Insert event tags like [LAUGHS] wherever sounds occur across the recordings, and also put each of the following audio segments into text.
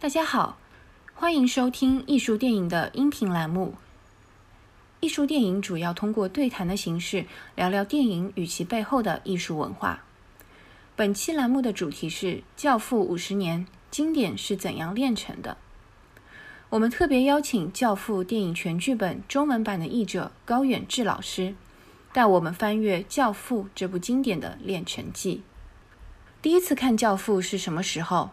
大家好，欢迎收听艺术电影的音频栏目。艺术电影主要通过对谈的形式聊聊电影与其背后的艺术文化。本期栏目的主题是《教父五十年》，经典是怎样炼成的？我们特别邀请《教父》电影全剧本中文版的译者高远志老师，带我们翻阅《教父》这部经典的炼成记。第一次看《教父》是什么时候？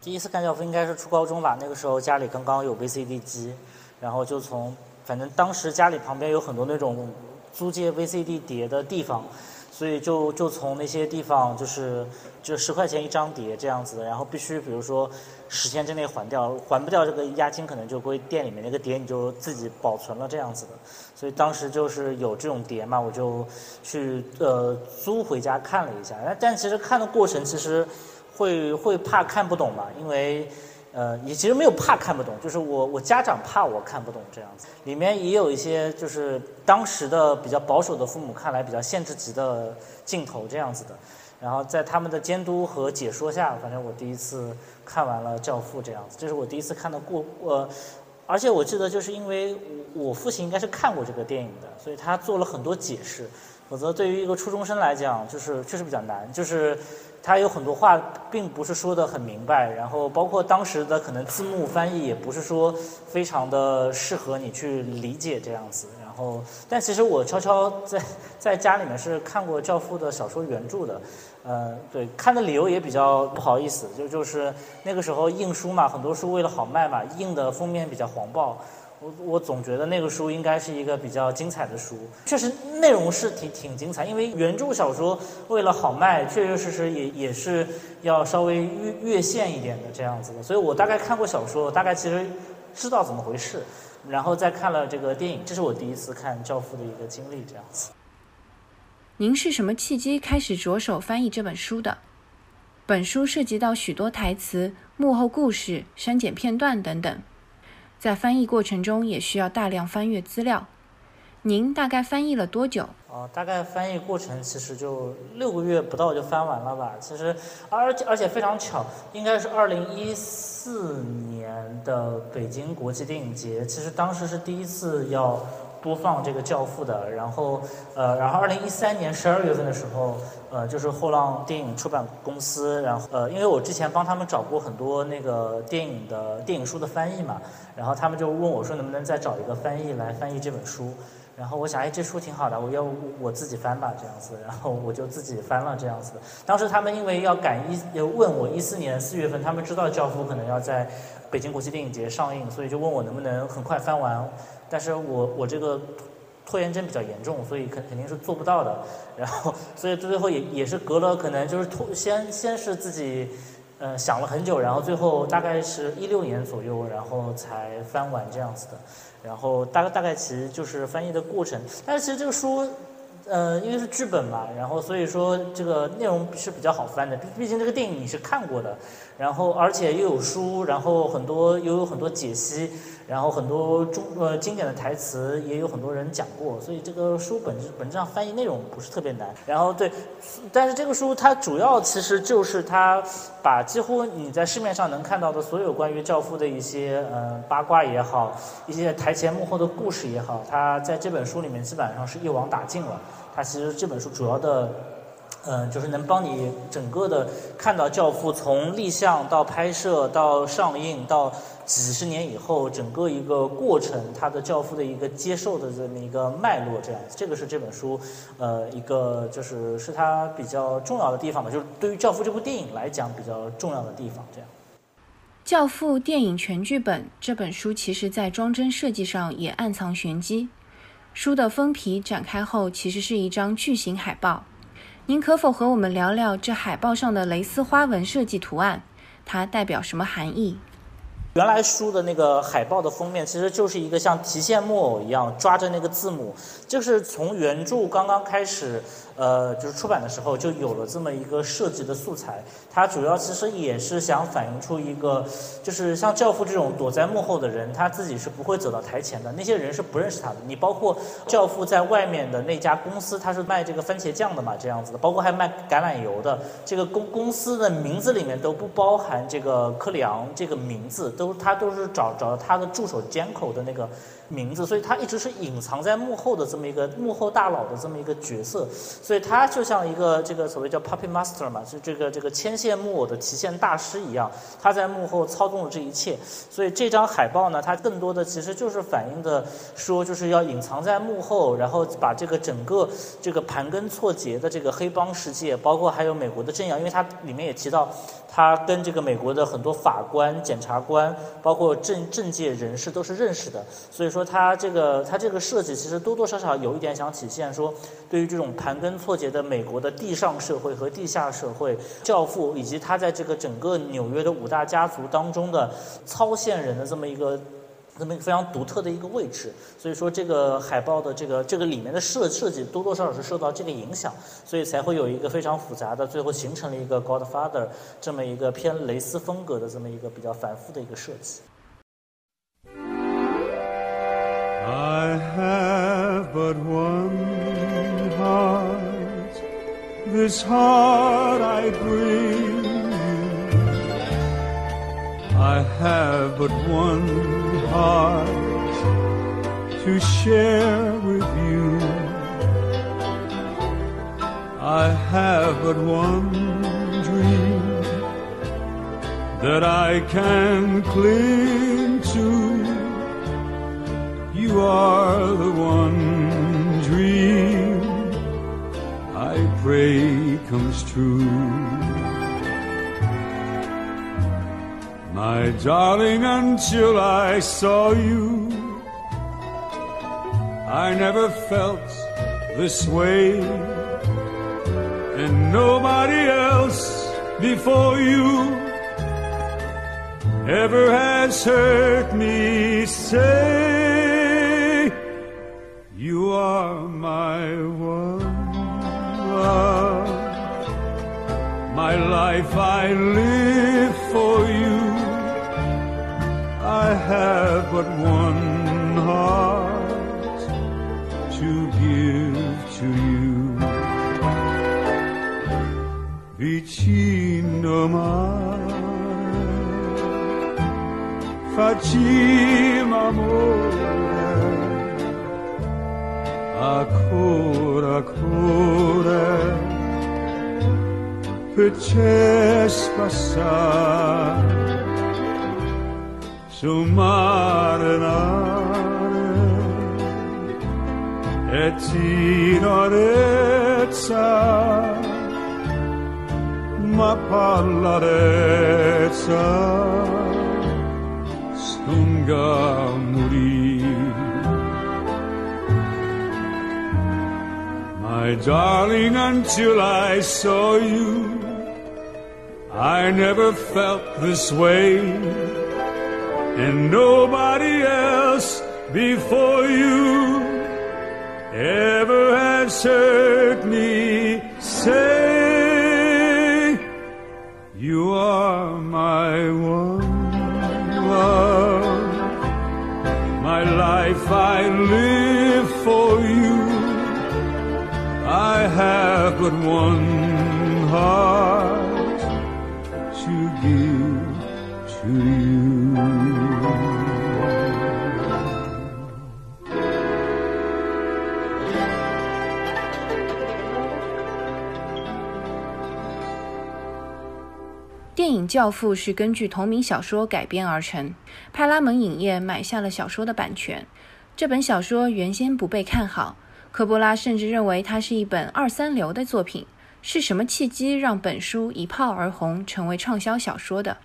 第一次看《教父》应该是初高中吧，那个时候家里刚刚有 VCD 机，然后就从反正当时家里旁边有很多那种租借 VCD 碟的地方，所以就就从那些地方就是就十块钱一张碟这样子，然后必须比如说十天之内还掉，还不掉这个押金可能就归店里面那个碟你就自己保存了这样子的，所以当时就是有这种碟嘛，我就去呃租回家看了一下，但其实看的过程其实。会会怕看不懂吧？因为，呃，也其实没有怕看不懂，就是我我家长怕我看不懂这样子。里面也有一些就是当时的比较保守的父母看来比较限制级的镜头这样子的。然后在他们的监督和解说下，反正我第一次看完了《教父》这样子，这是我第一次看的过呃，而且我记得就是因为我父亲应该是看过这个电影的，所以他做了很多解释。否则对于一个初中生来讲，就是确实比较难，就是。他有很多话并不是说的很明白，然后包括当时的可能字幕翻译也不是说非常的适合你去理解这样子。然后，但其实我悄悄在在家里面是看过《教父》的小说原著的，呃，对，看的理由也比较不好意思，就就是那个时候印书嘛，很多书为了好卖嘛，印的封面比较黄暴。我我总觉得那个书应该是一个比较精彩的书，确实内容是挺挺精彩，因为原著小说为了好卖，确确实实也也是要稍微越越线一点的这样子的，所以我大概看过小说，大概其实知道怎么回事，然后再看了这个电影，这是我第一次看《教父》的一个经历这样子。您是什么契机开始着手翻译这本书的？本书涉及到许多台词、幕后故事、删减片段等等。在翻译过程中也需要大量翻阅资料。您大概翻译了多久？哦，大概翻译过程其实就六个月不到就翻完了吧。其实，而且而且非常巧，应该是二零一四年的北京国际电影节。其实当时是第一次要。播放这个《教父》的，然后，呃，然后二零一三年十二月份的时候，呃，就是后浪电影出版公司，然后，呃，因为我之前帮他们找过很多那个电影的电影书的翻译嘛，然后他们就问我说能不能再找一个翻译来翻译这本书，然后我想，哎，这书挺好的，我要我自己翻吧，这样子，然后我就自己翻了这样子。当时他们因为要赶一，问我一四年四月份，他们知道《教父》可能要在北京国际电影节上映，所以就问我能不能很快翻完。但是我我这个拖延症比较严重，所以肯肯定是做不到的。然后，所以最后也也是隔了可能就是拖先先是自己呃想了很久，然后最后大概是一六年左右，然后才翻完这样子的。然后大概大概其实就是翻译的过程。但是其实这个书。呃，因为是剧本嘛，然后所以说这个内容是比较好翻的。毕毕竟这个电影你是看过的，然后而且又有书，然后很多又有很多解析，然后很多中呃经典的台词也有很多人讲过，所以这个书本质本质上翻译内容不是特别难。然后对，但是这个书它主要其实就是它把几乎你在市面上能看到的所有关于教父的一些呃八卦也好，一些台前幕后的故事也好，它在这本书里面基本上是一网打尽了。它其实这本书主要的，嗯，就是能帮你整个的看到《教父》从立项到拍摄到上映到几十年以后整个一个过程，它的《教父》的一个接受的这么一个脉络，这样子，这个是这本书呃一个就是是它比较重要的地方吧，就是对于《教父》这部电影来讲比较重要的地方，这样。《教父》电影全剧本这本书，其实在装帧设计上也暗藏玄机。书的封皮展开后，其实是一张巨型海报。您可否和我们聊聊这海报上的蕾丝花纹设计图案？它代表什么含义？原来书的那个海报的封面其实就是一个像提线木偶一样抓着那个字母，就是从原著刚刚开始。呃，就是出版的时候就有了这么一个设计的素材，它主要其实也是想反映出一个，就是像教父这种躲在幕后的人，他自己是不会走到台前的，那些人是不认识他的。你包括教父在外面的那家公司，他是卖这个番茄酱的嘛，这样子的，包括还卖橄榄油的，这个公公司的名字里面都不包含这个克里昂这个名字，都他都是找找他的助手监口的那个。名字，所以他一直是隐藏在幕后的这么一个幕后大佬的这么一个角色，所以他就像一个这个所谓叫 puppet master 嘛，就这个这个牵线木偶的提线大师一样，他在幕后操纵了这一切。所以这张海报呢，它更多的其实就是反映的说，就是要隐藏在幕后，然后把这个整个这个盘根错节的这个黑帮世界，包括还有美国的政要，因为它里面也提到。他跟这个美国的很多法官、检察官，包括政政界人士都是认识的，所以说他这个他这个设计其实多多少少有一点想体现说，对于这种盘根错节的美国的地上社会和地下社会，教父以及他在这个整个纽约的五大家族当中的操线人的这么一个。这么一个非常独特的一个位置，所以说这个海报的这个这个里面的设设计多多少少是受到这个影响，所以才会有一个非常复杂的，最后形成了一个 Godfather 这么一个偏蕾丝风格的这么一个比较繁复的一个设计。I have but one heart, this heart I bring you. I have but one. Heart to share with you. I have but one dream that I can cling to. You are the one dream I pray comes true. My darling, until I saw you, I never felt this way, and nobody else before you ever has heard me say, You are my one love, my life I live for you. I have but one heart to give to you. Vicino mare, facciamo amore, ancora, ancora, per passare sul mare nare e tinorezza ma pallarezza stunga morì. My darling until I saw you I never felt this way and nobody else before you ever has heard me say you are my one love. My life I live for you. I have but one heart 教父》是根据同名小说改编而成，派拉蒙影业买下了小说的版权。这本小说原先不被看好，科波拉甚至认为它是一本二三流的作品。是什么契机让本书一炮而红，成为畅销小说的？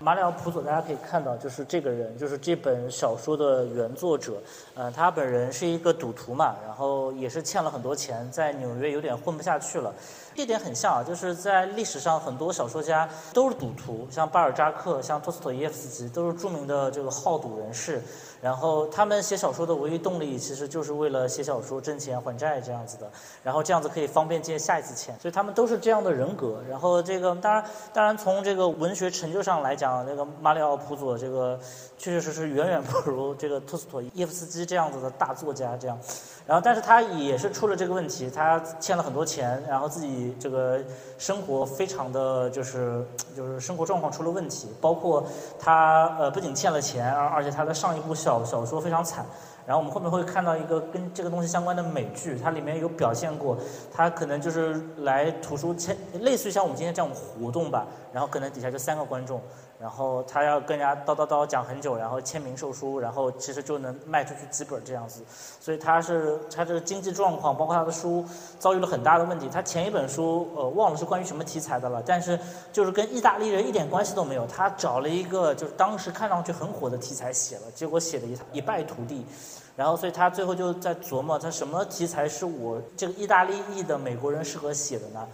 马里奥·普佐，大家可以看到，就是这个人，就是这本小说的原作者。嗯，他本人是一个赌徒嘛，然后也是欠了很多钱，在纽约有点混不下去了。这点很像啊，就是在历史上很多小说家都是赌徒，像巴尔扎克、像托斯妥耶夫斯基都是著名的这个好赌人士。然后他们写小说的唯一动力，其实就是为了写小说挣钱还债这样子的，然后这样子可以方便借下一次钱，所以他们都是这样的人格。然后这个当然，当然从这个文学成就上来讲，这个马里奥·普佐这个确确实实远远不如这个托斯妥耶夫斯基这样子的大作家这样。然后，但是他也是出了这个问题，他欠了很多钱，然后自己这个生活非常的就是就是生活状况出了问题，包括他呃不仅欠了钱，而而且他的上一部小小说非常惨。然后我们后面会看到一个跟这个东西相关的美剧，它里面有表现过，他可能就是来图书签，类似于像我们今天这样活动吧，然后可能底下就三个观众。然后他要跟人家叨叨叨讲很久，然后签名售书，然后其实就能卖出去几本这样子。所以他是他这个经济状况，包括他的书遭遇了很大的问题。他前一本书呃忘了是关于什么题材的了，但是就是跟意大利人一点关系都没有。他找了一个就是当时看上去很火的题材写了，结果写的一一败涂地。然后所以他最后就在琢磨，他什么题材是我这个意大利裔的美国人适合写的呢？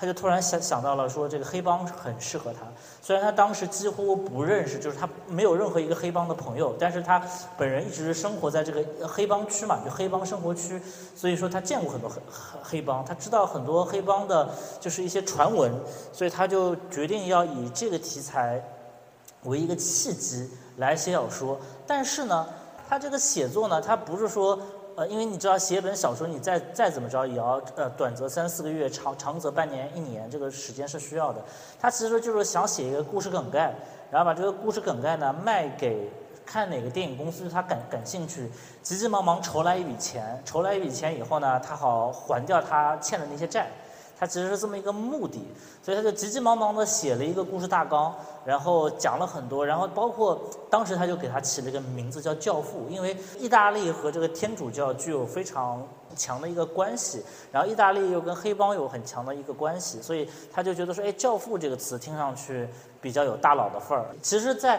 他就突然想想到了，说这个黑帮很适合他。虽然他当时几乎不认识，就是他没有任何一个黑帮的朋友，但是他本人一直生活在这个黑帮区嘛，就黑帮生活区，所以说他见过很多黑黑帮，他知道很多黑帮的，就是一些传闻，所以他就决定要以这个题材为一个契机来写小说。但是呢，他这个写作呢，他不是说。呃，因为你知道写一本小说，你再再怎么着也要呃短则三四个月，长长则半年一年，这个时间是需要的。他其实就是想写一个故事梗概，然后把这个故事梗概呢卖给看哪个电影公司他感感兴趣，急急忙忙筹来一笔钱，筹来一笔钱以后呢，他好还掉他欠的那些债。他其实是这么一个目的，所以他就急急忙忙的写了一个故事大纲，然后讲了很多，然后包括当时他就给他起了一个名字叫《教父》，因为意大利和这个天主教具有非常强的一个关系，然后意大利又跟黑帮有很强的一个关系，所以他就觉得说，哎，《教父》这个词听上去比较有大佬的范儿。其实，在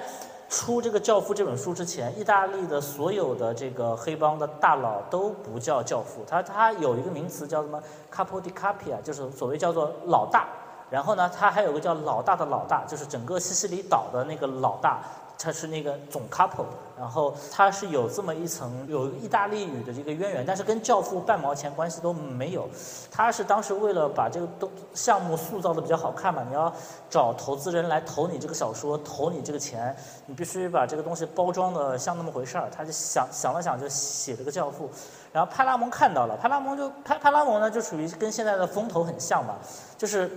出这个《教父》这本书之前，意大利的所有的这个黑帮的大佬都不叫教父，他他有一个名词叫什么 Capo di Capi 啊，就是所谓叫做老大。然后呢，他还有个叫老大的老大，就是整个西西里岛的那个老大。他是那个总 couple，然后他是有这么一层有意大利语的这个渊源，但是跟教父半毛钱关系都没有。他是当时为了把这个都项目塑造的比较好看嘛，你要找投资人来投你这个小说，投你这个钱，你必须把这个东西包装的像那么回事儿。他就想想了想，就写了个教父。然后派拉蒙看到了，派拉蒙就派派拉蒙呢，就属于跟现在的风投很像嘛，就是。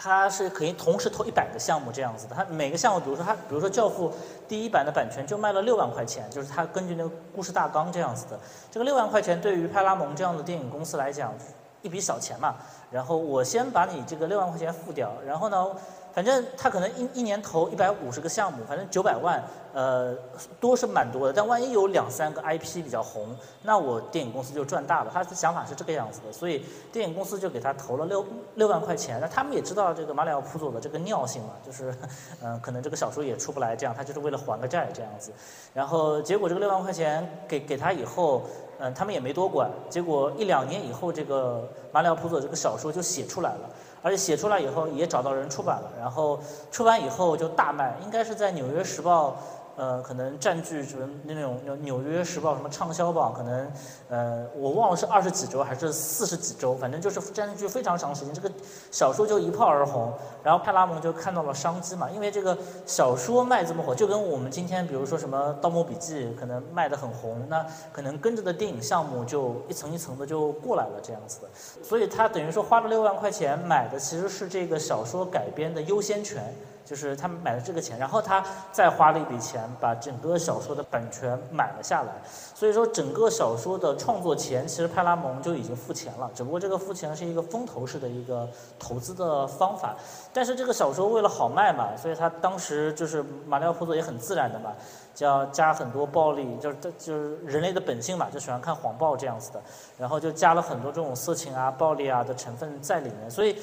他是可以同时投一百个项目这样子的，他每个项目，比如说他，比如说《教父》第一版的版权就卖了六万块钱，就是他根据那个故事大纲这样子的。这个六万块钱对于派拉蒙这样的电影公司来讲，一笔小钱嘛。然后我先把你这个六万块钱付掉，然后呢？反正他可能一一年投一百五十个项目，反正九百万，呃，多是蛮多的。但万一有两三个 IP 比较红，那我电影公司就赚大了。他的想法是这个样子的，所以电影公司就给他投了六六万块钱。那他们也知道这个马里奥·普佐的这个尿性嘛，就是，嗯，[LAUGHS] 可能这个小说也出不来，这样他就是为了还个债这样子。然后结果这个六万块钱给给他以后，嗯，他们也没多管。结果一两年以后，这个马里奥·普佐这个小说就写出来了。而且写出来以后也找到人出版了，然后出版以后就大卖，应该是在《纽约时报》。呃，可能占据什么那种《纽约时报》什么畅销榜，可能呃，我忘了是二十几周还是四十几周，反正就是占据非常长时间。这个小说就一炮而红，然后派拉蒙就看到了商机嘛，因为这个小说卖这么火，就跟我们今天比如说什么《盗墓笔记》可能卖的很红，那可能跟着的电影项目就一层一层的就过来了这样子的。所以他等于说花了六万块钱买的其实是这个小说改编的优先权。就是他买了这个钱，然后他再花了一笔钱把整个小说的版权买了下来。所以说，整个小说的创作钱其实派拉蒙就已经付钱了，只不过这个付钱是一个风投式的一个投资的方法。但是这个小说为了好卖嘛，所以他当时就是马里奥·普佐也很自然的嘛，就要加很多暴力，就是就是人类的本性嘛，就喜欢看黄暴这样子的，然后就加了很多这种色情啊、暴力啊的成分在里面，所以。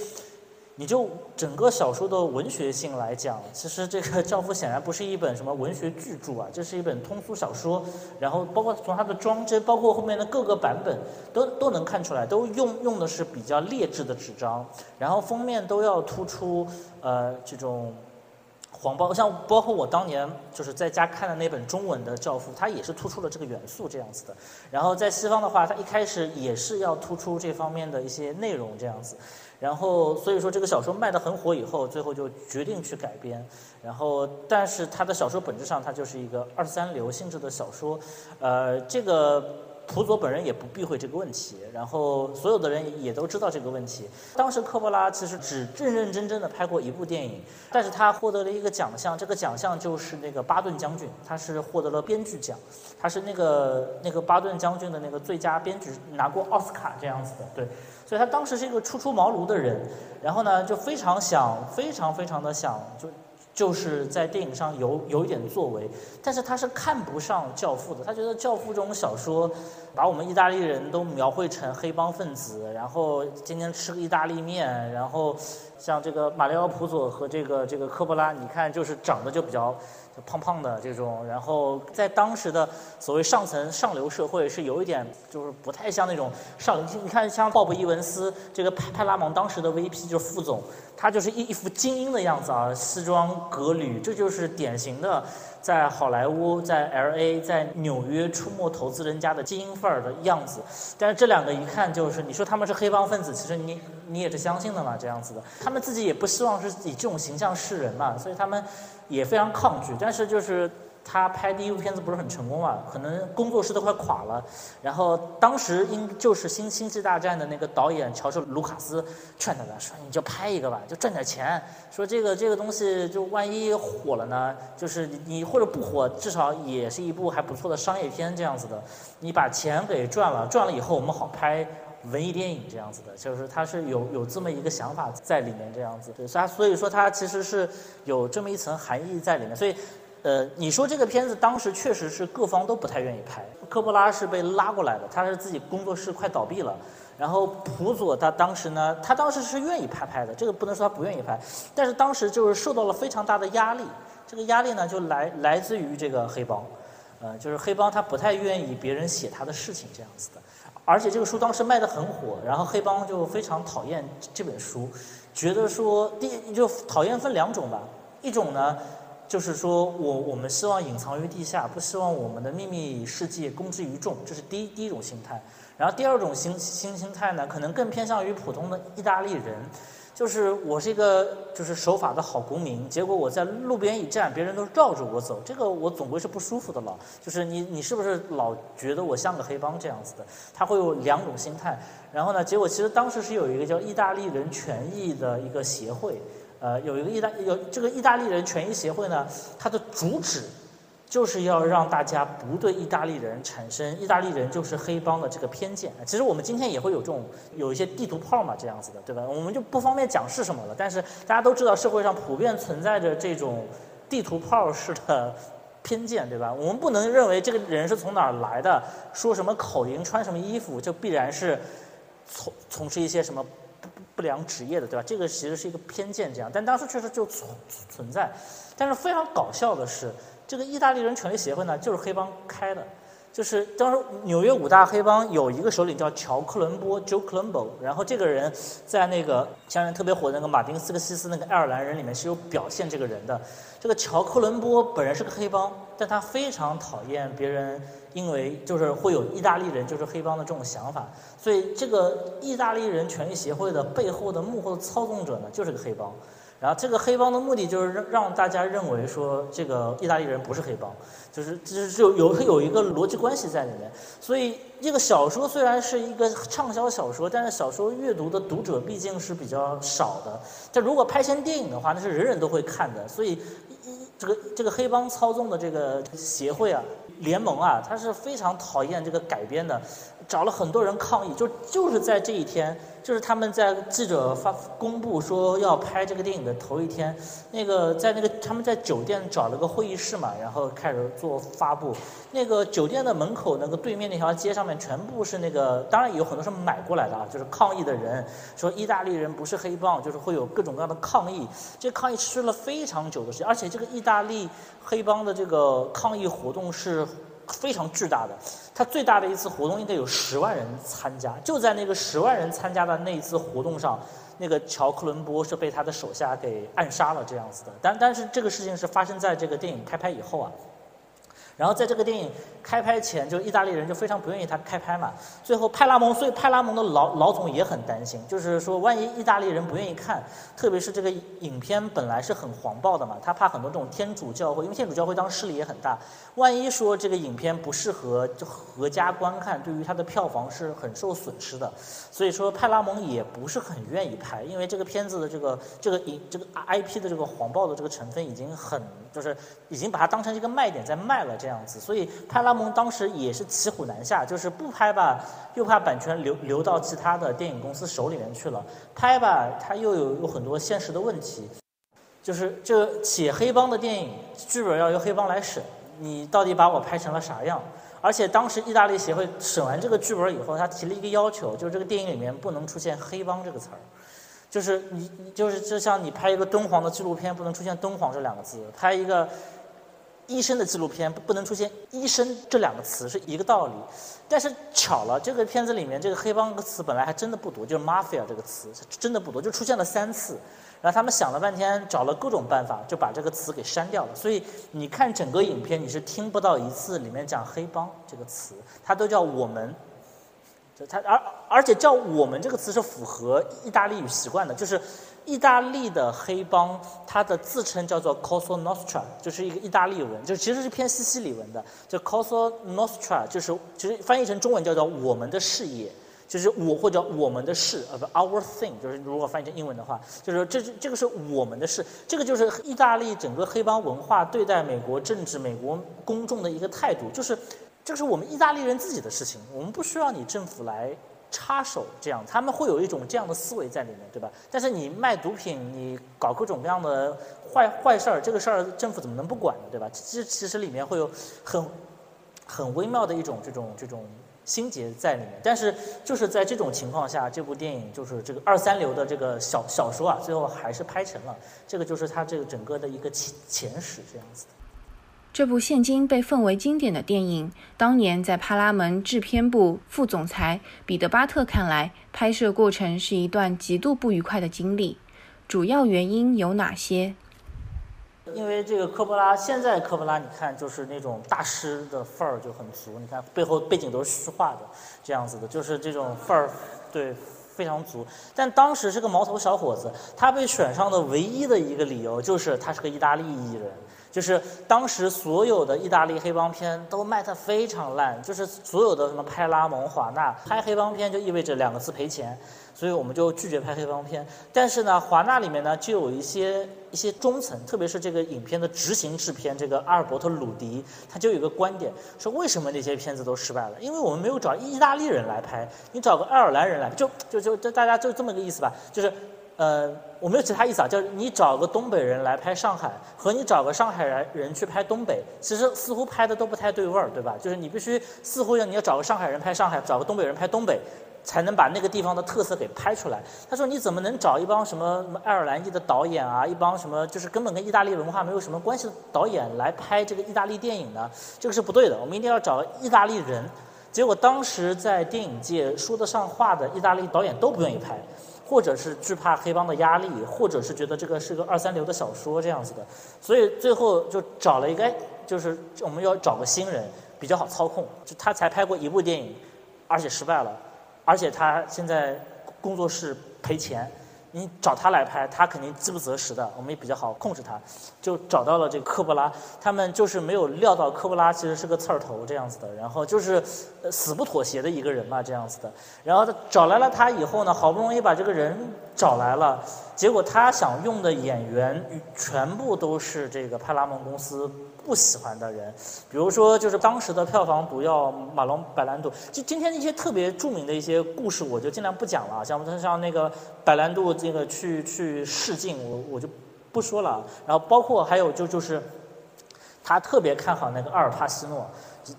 你就整个小说的文学性来讲，其实这个《教父》显然不是一本什么文学巨著啊，这是一本通俗小说。然后包括从它的装帧，包括后面的各个版本，都都能看出来，都用用的是比较劣质的纸张，然后封面都要突出呃这种。黄包像包括我当年就是在家看的那本中文的《教父》，它也是突出了这个元素这样子的。然后在西方的话，它一开始也是要突出这方面的一些内容这样子。然后所以说这个小说卖得很火以后，最后就决定去改编。然后但是他的小说本质上它就是一个二三流性质的小说，呃，这个。普佐本人也不避讳这个问题，然后所有的人也都知道这个问题。当时科波拉其实只认认真真的拍过一部电影，但是他获得了一个奖项，这个奖项就是那个巴顿将军，他是获得了编剧奖，他是那个那个巴顿将军的那个最佳编剧，拿过奥斯卡这样子的，对。所以他当时是一个初出茅庐的人，然后呢就非常想，非常非常的想就。就是在电影上有有一点作为，但是他是看不上《教父》的。他觉得《教父》这种小说，把我们意大利人都描绘成黑帮分子，然后天天吃个意大利面，然后像这个马里奥·普佐和这个这个科波拉，你看就是长得就比较。胖胖的这种，然后在当时的所谓上层上流社会是有一点，就是不太像那种上。你看，像鲍勃伊文斯这个派派拉蒙当时的 VP 就是副总，他就是一一副精英的样子啊，西装革履，这就是典型的。在好莱坞，在 L A，在纽约出没投资人家的精英范儿的样子，但是这两个一看就是，你说他们是黑帮分子，其实你你也是相信的嘛，这样子的，他们自己也不希望是以这种形象示人嘛，所以他们也非常抗拒，但是就是。他拍第一部片子不是很成功啊，可能工作室都快垮了。然后当时应就是《星星际大战》的那个导演乔治·卢卡斯劝他的，说你就拍一个吧，就赚点钱。说这个这个东西就万一火了呢，就是你或者不火，至少也是一部还不错的商业片这样子的。你把钱给赚了，赚了以后我们好拍文艺电影这样子的，就是他是有有这么一个想法在里面这样子。对，他所以说他其实是有这么一层含义在里面，所以。呃，你说这个片子当时确实是各方都不太愿意拍，科波拉是被拉过来的，他是自己工作室快倒闭了，然后普佐他当时呢，他当时是愿意拍拍的，这个不能说他不愿意拍，但是当时就是受到了非常大的压力，这个压力呢就来来自于这个黑帮，呃，就是黑帮他不太愿意别人写他的事情这样子的，而且这个书当时卖的很火，然后黑帮就非常讨厌这本书，觉得说第就讨厌分两种吧，一种呢。就是说我我们希望隐藏于地下，不希望我们的秘密世界公之于众，这是第一第一种心态。然后第二种心心心态呢，可能更偏向于普通的意大利人，就是我是一个就是守法的好公民，结果我在路边一站，别人都绕着我走，这个我总归是不舒服的了。就是你你是不是老觉得我像个黑帮这样子的？他会有两种心态。然后呢，结果其实当时是有一个叫意大利人权益的一个协会。呃，有一个意大有这个意大利人权益协会呢，它的主旨就是要让大家不对意大利人产生意大利人就是黑帮的这个偏见。其实我们今天也会有这种有一些地图炮嘛，这样子的，对吧？我们就不方便讲是什么了。但是大家都知道，社会上普遍存在着这种地图炮式的 [LAUGHS] 偏见，对吧？我们不能认为这个人是从哪儿来的，说什么口音，穿什么衣服，就必然是从从事一些什么。不良职业的，对吧？这个其实是一个偏见，这样。但当时确实就存存在。但是非常搞笑的是，这个意大利人权利协会呢，就是黑帮开的。就是当时纽约五大黑帮有一个首领叫乔克伦波 （Joe Colombo），然后这个人在那个前年特别火的那个马丁斯科西斯那个爱尔兰人里面是有表现这个人的。这个乔克伦波本人是个黑帮，但他非常讨厌别人。因为就是会有意大利人就是黑帮的这种想法，所以这个意大利人权益协会的背后的幕后的操纵者呢，就是个黑帮。然后这个黑帮的目的就是让让大家认为说这个意大利人不是黑帮，就是就是就有有一个逻辑关系在里面。所以这个小说虽然是一个畅销小说，但是小说阅读的读者毕竟是比较少的。但如果拍成电影的话，那是人人都会看的。所以这个这个黑帮操纵的这个协会啊。联盟啊，他是非常讨厌这个改编的，找了很多人抗议，就就是在这一天。就是他们在记者发公布说要拍这个电影的头一天，那个在那个他们在酒店找了个会议室嘛，然后开始做发布。那个酒店的门口那个对面那条街上面全部是那个，当然有很多是买过来的啊，就是抗议的人说意大利人不是黑帮，就是会有各种各样的抗议。这抗议持续了非常久的时间，而且这个意大利黑帮的这个抗议活动是。非常巨大的，他最大的一次活动应该有十万人参加。就在那个十万人参加的那一次活动上，那个乔克伦波是被他的手下给暗杀了这样子的。但但是这个事情是发生在这个电影开拍以后啊。然后在这个电影开拍前，就意大利人就非常不愿意他开拍嘛。最后派拉蒙，所以派拉蒙的老老总也很担心，就是说万一意大利人不愿意看，特别是这个影片本来是很黄暴的嘛，他怕很多这种天主教会，因为天主教会当时势力也很大，万一说这个影片不适合就合家观看，对于他的票房是很受损失的。所以说派拉蒙也不是很愿意拍，因为这个片子的这个这个影这个 IP 的这个黄暴的这个成分已经很就是已经把它当成一个卖点在卖了。这样子，所以派拉蒙当时也是骑虎难下，就是不拍吧，又怕版权流流到其他的电影公司手里面去了；拍吧，他又有有很多现实的问题，就是这写黑帮的电影剧本要由黑帮来审，你到底把我拍成了啥样？而且当时意大利协会审完这个剧本以后，他提了一个要求，就是这个电影里面不能出现“黑帮”这个词儿，就是你就是就像你拍一个敦煌的纪录片，不能出现“敦煌”这两个字，拍一个。医生的纪录片不不能出现“医生”这两个词是一个道理，但是巧了，这个片子里面这个黑帮个词本来还真的不多，就是 mafia 这个词真的不多，就出现了三次，然后他们想了半天，找了各种办法，就把这个词给删掉了。所以你看整个影片，你是听不到一次里面讲黑帮这个词，它都叫我们，就它而而且叫我们这个词是符合意大利语习惯的，就是。意大利的黑帮，它的自称叫做 Cosa Nostra，就是一个意大利文，就其实是偏西西里文的。就 Cosa Nostra，就是其实翻译成中文叫做我们的事业，就是我或者我们的事，呃不，Our thing，就是如果翻译成英文的话，就是这这个是我们的事，这个就是意大利整个黑帮文化对待美国政治、美国公众的一个态度，就是这是我们意大利人自己的事情，我们不需要你政府来。插手这样，他们会有一种这样的思维在里面，对吧？但是你卖毒品，你搞各种各样的坏坏事儿，这个事儿政府怎么能不管呢，对吧？这其实里面会有很很微妙的一种这种这种心结在里面。但是就是在这种情况下，这部电影就是这个二三流的这个小小说啊，最后还是拍成了。这个就是它这个整个的一个前前史这样子。这部现今被奉为经典的电影，当年在帕拉门制片部副总裁彼得巴特看来，拍摄过程是一段极度不愉快的经历。主要原因有哪些？因为这个科波拉，现在科波拉你看就是那种大师的范儿就很足，你看背后背景都是虚化的，这样子的，就是这种范儿，对，非常足。但当时是个毛头小伙子，他被选上的唯一的一个理由就是他是个意大利艺人。就是当时所有的意大利黑帮片都卖得非常烂，就是所有的什么派拉蒙、华纳拍黑帮片就意味着两个字赔钱，所以我们就拒绝拍黑帮片。但是呢，华纳里面呢就有一些一些中层，特别是这个影片的执行制片这个阿尔伯特·鲁迪，他就有个观点，说为什么那些片子都失败了？因为我们没有找意大利人来拍，你找个爱尔兰人来，就就就就大家就这么个意思吧，就是。呃，我没有其他意思啊，就是你找个东北人来拍上海，和你找个上海人人去拍东北，其实似乎拍的都不太对味儿，对吧？就是你必须似乎要你要找个上海人拍上海，找个东北人拍东北，才能把那个地方的特色给拍出来。他说你怎么能找一帮什么什么爱尔兰裔的导演啊，一帮什么就是根本跟意大利文化没有什么关系的导演来拍这个意大利电影呢？这个是不对的，我们一定要找意大利人。结果当时在电影界说得上话的意大利导演都不愿意拍。或者是惧怕黑帮的压力，或者是觉得这个是个二三流的小说这样子的，所以最后就找了一个，就是我们要找个新人比较好操控，就他才拍过一部电影，而且失败了，而且他现在工作室赔钱。你找他来拍，他肯定饥不择食的，我们也比较好控制他，就找到了这个科波拉。他们就是没有料到科波拉其实是个刺儿头这样子的，然后就是死不妥协的一个人嘛这样子的。然后找来了他以后呢，好不容易把这个人找来了，结果他想用的演员全部都是这个派拉蒙公司不喜欢的人，比如说就是当时的票房毒药马龙白兰度。就今天一些特别著名的一些故事，我就尽量不讲了，像像那个白兰度这个去去试镜，我我就不说了。然后包括还有就就是他特别看好那个阿尔帕西诺。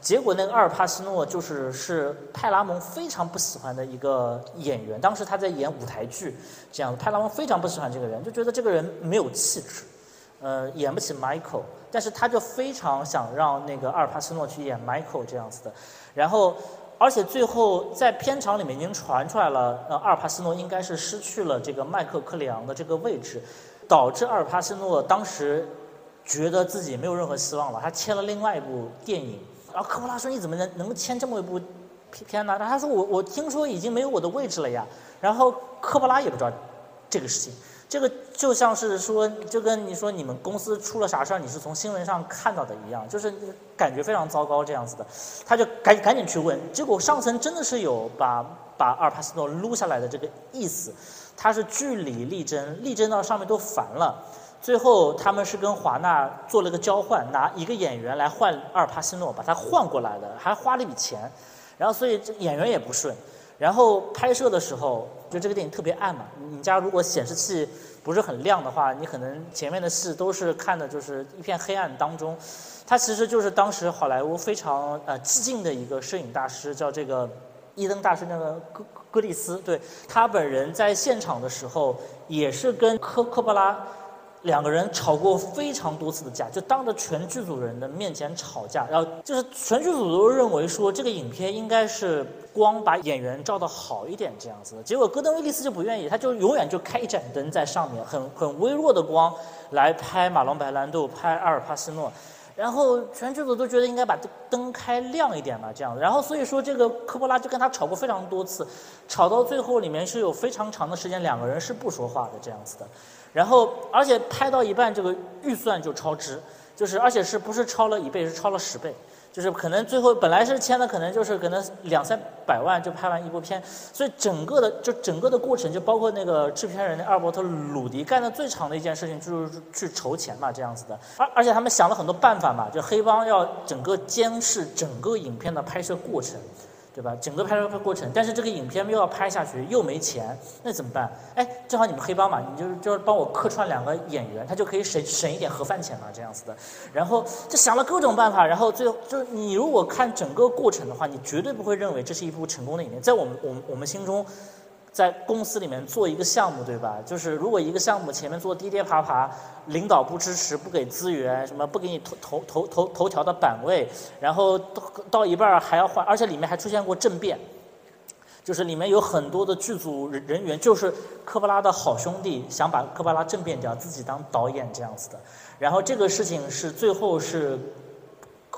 结果那个阿尔帕西诺就是是派拉蒙非常不喜欢的一个演员，当时他在演舞台剧，这样派拉蒙非常不喜欢这个人，就觉得这个人没有气质，呃，演不起 Michael，但是他就非常想让那个阿尔帕斯诺去演 Michael 这样子的，然后而且最后在片场里面已经传出来了，呃，阿尔帕斯诺应该是失去了这个麦克克里昂的这个位置，导致阿尔帕斯诺当时觉得自己没有任何希望了，他签了另外一部电影。然后科波拉说：“你怎么能能签这么一部片呢？”他说：“我我听说已经没有我的位置了呀。”然后科波拉也不知道这个事情，这个就像是说，就跟你说你们公司出了啥事儿，你是从新闻上看到的一样，就是感觉非常糟糕这样子的。他就赶赶紧去问，结果上层真的是有把把阿尔帕西诺撸下来的这个意思，他是据理力争，力争到上面都烦了。最后，他们是跟华纳做了个交换，拿一个演员来换阿尔帕西诺，把他换过来的，还花了一笔钱。然后，所以这演员也不顺。然后拍摄的时候，就这个电影特别暗嘛。你家如果显示器不是很亮的话，你可能前面的戏都是看的就是一片黑暗当中。他其实就是当时好莱坞非常呃激进的一个摄影大师，叫这个伊登大师，那个戈戈利斯。对他本人在现场的时候，也是跟科科波拉。两个人吵过非常多次的架，就当着全剧组人的面前吵架，然后就是全剧组都认为说这个影片应该是光把演员照的好一点这样子的，结果戈登威利斯就不愿意，他就永远就开一盏灯在上面，很很微弱的光来拍马龙白兰度，拍阿尔帕西诺，然后全剧组都觉得应该把灯开亮一点嘛这样，然后所以说这个科波拉就跟他吵过非常多次，吵到最后里面是有非常长的时间两个人是不说话的这样子的。然后，而且拍到一半，这个预算就超支，就是而且是不是超了一倍，是超了十倍，就是可能最后本来是签的，可能就是可能两三百万就拍完一部片，所以整个的就整个的过程，就包括那个制片人阿尔伯特鲁迪干的最长的一件事情，就是去筹钱嘛，这样子的。而而且他们想了很多办法嘛，就黑帮要整个监视整个影片的拍摄过程。对吧？整个拍摄过程，但是这个影片又要拍下去，又没钱，那怎么办？哎，正好你们黑帮嘛，你就就是帮我客串两个演员，他就可以省省一点盒饭钱嘛，这样子的。然后就想了各种办法，然后最后就你如果看整个过程的话，你绝对不会认为这是一部成功的影片，在我们我们我们心中。在公司里面做一个项目，对吧？就是如果一个项目前面做跌跌爬爬，领导不支持、不给资源，什么不给你投投投投头条的版位，然后到到一半还要换，而且里面还出现过政变，就是里面有很多的剧组人人员就是科波拉的好兄弟，想把科波拉政变掉，自己当导演这样子的。然后这个事情是最后是。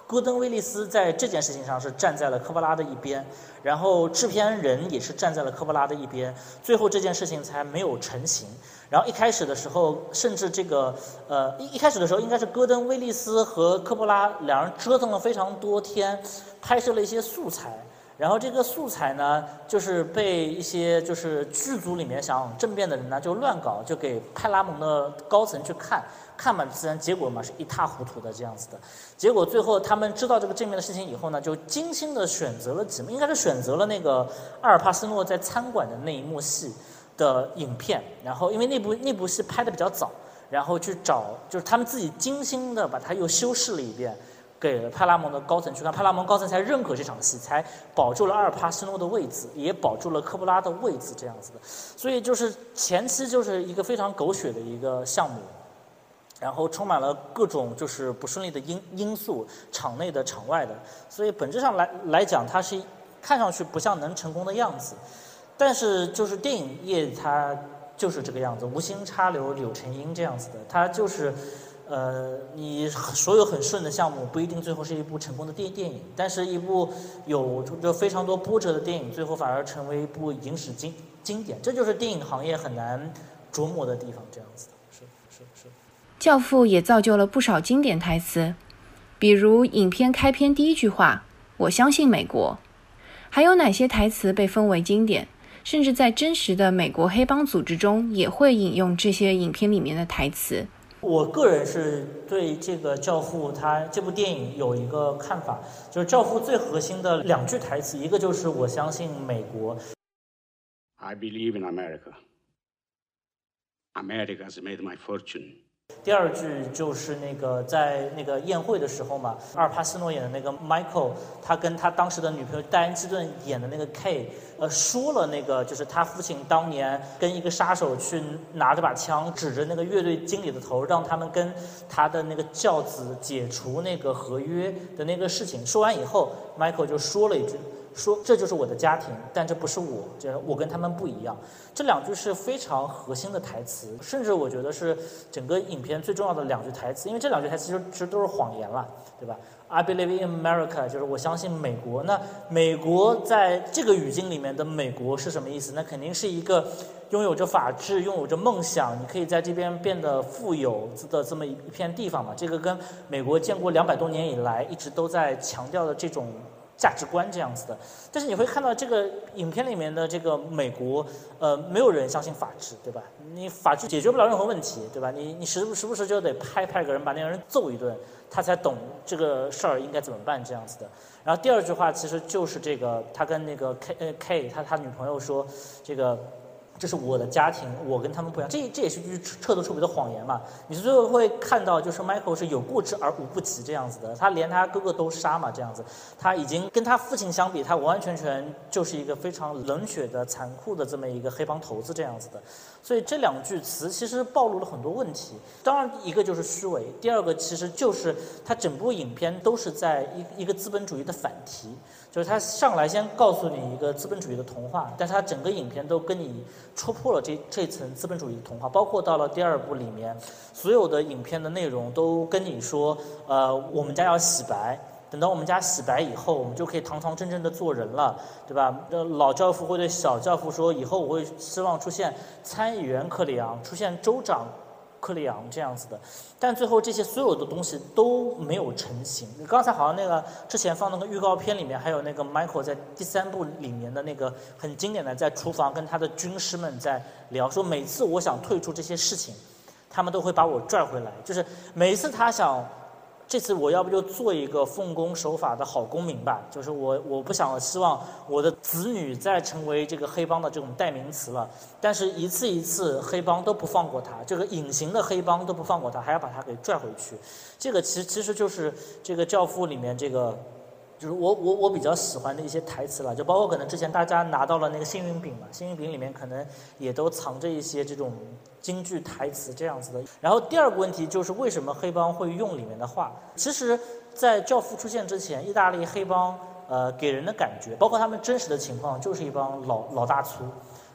戈登·威利斯在这件事情上是站在了科波拉的一边，然后制片人也是站在了科波拉的一边，最后这件事情才没有成型。然后一开始的时候，甚至这个呃一一开始的时候，应该是戈登·威利斯和科波拉两人折腾了非常多天，拍摄了一些素材。然后这个素材呢，就是被一些就是剧组里面想政变的人呢就乱搞，就给派拉蒙的高层去看。看嘛，自然结果嘛是一塌糊涂的这样子的。结果最后他们知道这个正面的事情以后呢，就精心的选择了几幕，应该是选择了那个阿尔帕斯诺在餐馆的那一幕戏的影片。然后因为那部那部戏拍的比较早，然后去找就是他们自己精心的把它又修饰了一遍，给了派拉蒙的高层去看，派拉蒙高层才认可这场戏，才保住了阿尔帕斯诺的位置，也保住了科布拉的位置这样子的。所以就是前期就是一个非常狗血的一个项目。然后充满了各种就是不顺利的因因素，场内的、场外的，所以本质上来来讲，它是看上去不像能成功的样子。但是就是电影业它就是这个样子，无心插柳柳成荫这样子的，它就是呃，你所有很顺的项目不一定最后是一部成功的电电影，但是一部有就非常多波折的电影，最后反而成为一部影史经经典，这就是电影行业很难琢磨的地方，这样子的，是是是。教父也造就了不少经典台词，比如影片开篇第一句话“我相信美国”。还有哪些台词被封为经典？甚至在真实的美国黑帮组织中也会引用这些影片里面的台词。我个人是对这个《教父》他这部电影有一个看法，就是《教父》最核心的两句台词，一个就是“我相信美国”。I believe in America. America has made my fortune. 第二句就是那个在那个宴会的时候嘛，阿尔帕西诺演的那个 Michael，他跟他当时的女朋友戴安基顿演的那个 K，呃，说了那个就是他父亲当年跟一个杀手去拿着把枪指着那个乐队经理的头，让他们跟他的那个教子解除那个合约的那个事情。说完以后，Michael 就说了一句。说这就是我的家庭，但这不是我，就是我跟他们不一样。这两句是非常核心的台词，甚至我觉得是整个影片最重要的两句台词，因为这两句台词其实其实都是谎言了，对吧？I believe in America，就是我相信美国。那美国在这个语境里面的美国是什么意思？那肯定是一个拥有着法治、拥有着梦想，你可以在这边变得富有的这么一片地方嘛。这个跟美国建国两百多年以来一直都在强调的这种。价值观这样子的，但是你会看到这个影片里面的这个美国，呃，没有人相信法治，对吧？你法治解决不了任何问题，对吧？你你时不时不时就得拍拍个人，把那个人揍一顿，他才懂这个事儿应该怎么办这样子的。然后第二句话其实就是这个，他跟那个 K 呃 K 他他女朋友说这个。这是我的家庭，我跟他们不一样。这这也是句彻头彻尾的谎言嘛？你最后会看到，就是 Michael 是有过之而无不及这样子的。他连他哥哥都杀嘛，这样子。他已经跟他父亲相比，他完完全全就是一个非常冷血的、残酷的这么一个黑帮头子这样子的。所以这两句词其实暴露了很多问题。当然，一个就是虚伪，第二个其实就是他整部影片都是在一一个资本主义的反题。就是他上来先告诉你一个资本主义的童话，但他整个影片都跟你戳破了这这层资本主义的童话，包括到了第二部里面，所有的影片的内容都跟你说，呃，我们家要洗白，等到我们家洗白以后，我们就可以堂堂正正的做人了，对吧？呃，老教父会对小教父说，以后我会希望出现参议员克里昂，出现州长。克里昂这样子的，但最后这些所有的东西都没有成型。你刚才好像那个之前放那个预告片里面，还有那个 Michael 在第三部里面的那个很经典的，在厨房跟他的军师们在聊，说每次我想退出这些事情，他们都会把我拽回来，就是每一次他想。这次我要不就做一个奉公守法的好公民吧，就是我我不想希望我的子女再成为这个黑帮的这种代名词了。但是一次一次黑帮都不放过他，这个隐形的黑帮都不放过他，还要把他给拽回去。这个其实其实就是这个教父里面这个。就是我我我比较喜欢的一些台词了，就包括可能之前大家拿到了那个幸运饼嘛，幸运饼里面可能也都藏着一些这种京剧台词这样子的。然后第二个问题就是为什么黑帮会用里面的话？其实，在教父出现之前，意大利黑帮呃给人的感觉，包括他们真实的情况，就是一帮老老大粗，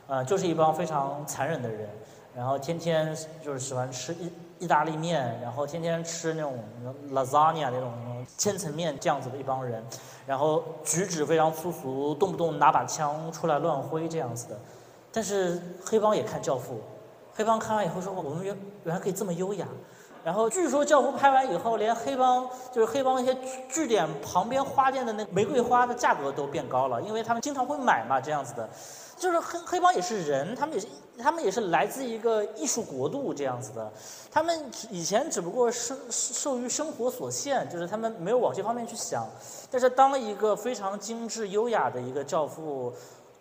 呃，就是一帮非常残忍的人，然后天天就是喜欢吃意意大利面，然后天天吃那种 lasagna 那种。千层面这样子的一帮人，然后举止非常粗俗，动不动拿把枪出来乱挥这样子的。但是黑帮也看《教父》，黑帮看完以后说：“我们原原来可以这么优雅。”然后据说《教父》拍完以后，连黑帮就是黑帮一些据点旁边花店的那玫瑰花的价格都变高了，因为他们经常会买嘛这样子的。就是黑黑帮也是人，他们也是他们也是来自一个艺术国度这样子的，他们以前只不过是受于生活所限，就是他们没有往这方面去想。但是当一个非常精致优雅的一个教父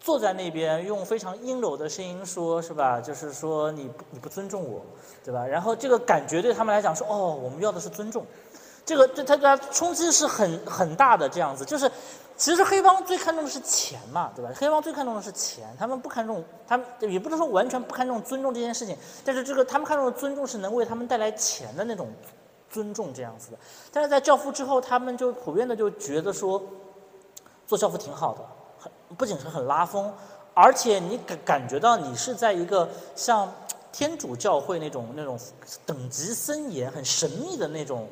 坐在那边，用非常阴柔的声音说，是吧？就是说你你不尊重我，对吧？然后这个感觉对他们来讲说，哦，我们要的是尊重，这个对他他冲击是很很大的这样子，就是。其实黑帮最看重的是钱嘛，对吧？黑帮最看重的是钱，他们不看重，他们也不能说完全不看重尊重这件事情，但是这个他们看重的尊重是能为他们带来钱的那种尊重这样子的。但是在教父之后，他们就普遍的就觉得说，做教父挺好的，不仅是很拉风，而且你感感觉到你是在一个像天主教会那种那种等级森严、很神秘的那种